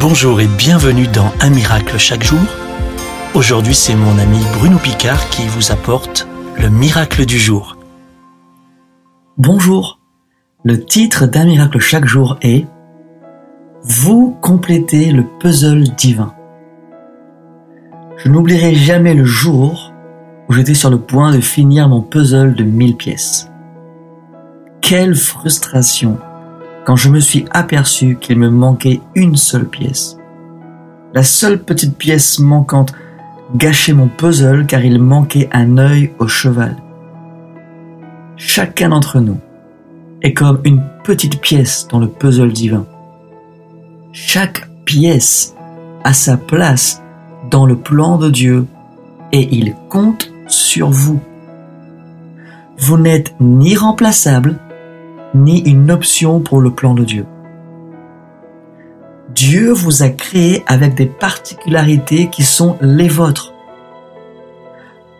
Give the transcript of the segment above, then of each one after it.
Bonjour et bienvenue dans Un miracle chaque jour. Aujourd'hui, c'est mon ami Bruno Picard qui vous apporte le miracle du jour. Bonjour. Le titre d'Un miracle chaque jour est Vous complétez le puzzle divin. Je n'oublierai jamais le jour où j'étais sur le point de finir mon puzzle de 1000 pièces. Quelle frustration quand je me suis aperçu qu'il me manquait une seule pièce. La seule petite pièce manquante gâchait mon puzzle car il manquait un œil au cheval. Chacun d'entre nous est comme une petite pièce dans le puzzle divin. Chaque pièce a sa place dans le plan de Dieu et il compte sur vous. Vous n'êtes ni remplaçable, ni une option pour le plan de Dieu. Dieu vous a créé avec des particularités qui sont les vôtres.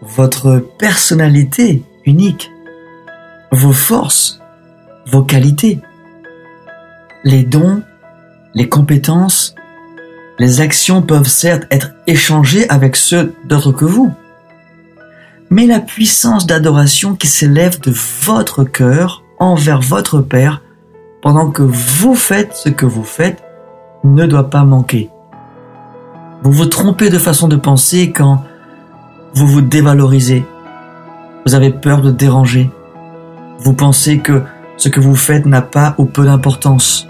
Votre personnalité unique, vos forces, vos qualités, les dons, les compétences, les actions peuvent certes être échangées avec ceux d'autres que vous. Mais la puissance d'adoration qui s'élève de votre cœur envers votre Père pendant que vous faites ce que vous faites ne doit pas manquer. Vous vous trompez de façon de penser quand vous vous dévalorisez. Vous avez peur de déranger. Vous pensez que ce que vous faites n'a pas ou peu d'importance.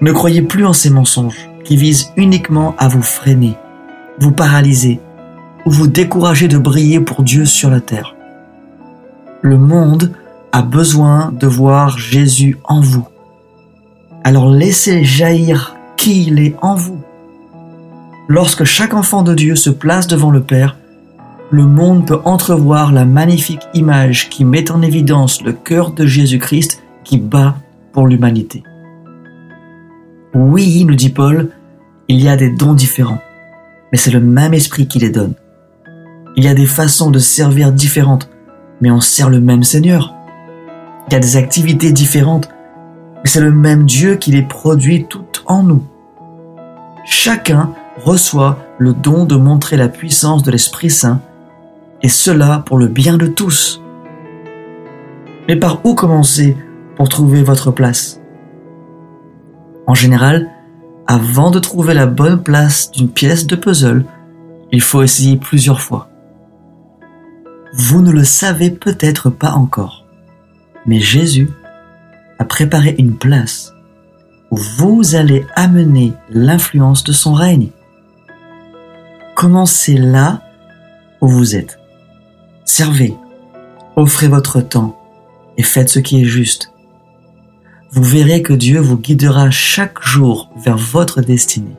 Ne croyez plus en ces mensonges qui visent uniquement à vous freiner, vous paralyser ou vous décourager de briller pour Dieu sur la terre. Le monde a besoin de voir Jésus en vous. Alors laissez jaillir qui il est en vous. Lorsque chaque enfant de Dieu se place devant le Père, le monde peut entrevoir la magnifique image qui met en évidence le cœur de Jésus-Christ qui bat pour l'humanité. Oui, nous dit Paul, il y a des dons différents, mais c'est le même esprit qui les donne. Il y a des façons de servir différentes, mais on sert le même Seigneur. Il y a des activités différentes, mais c'est le même Dieu qui les produit toutes en nous. Chacun reçoit le don de montrer la puissance de l'Esprit Saint, et cela pour le bien de tous. Mais par où commencer pour trouver votre place? En général, avant de trouver la bonne place d'une pièce de puzzle, il faut essayer plusieurs fois. Vous ne le savez peut-être pas encore. Mais Jésus a préparé une place où vous allez amener l'influence de son règne. Commencez là où vous êtes. Servez, offrez votre temps et faites ce qui est juste. Vous verrez que Dieu vous guidera chaque jour vers votre destinée.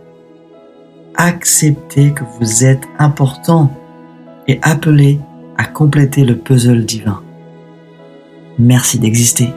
Acceptez que vous êtes important et appelé à compléter le puzzle divin. Merci d'exister.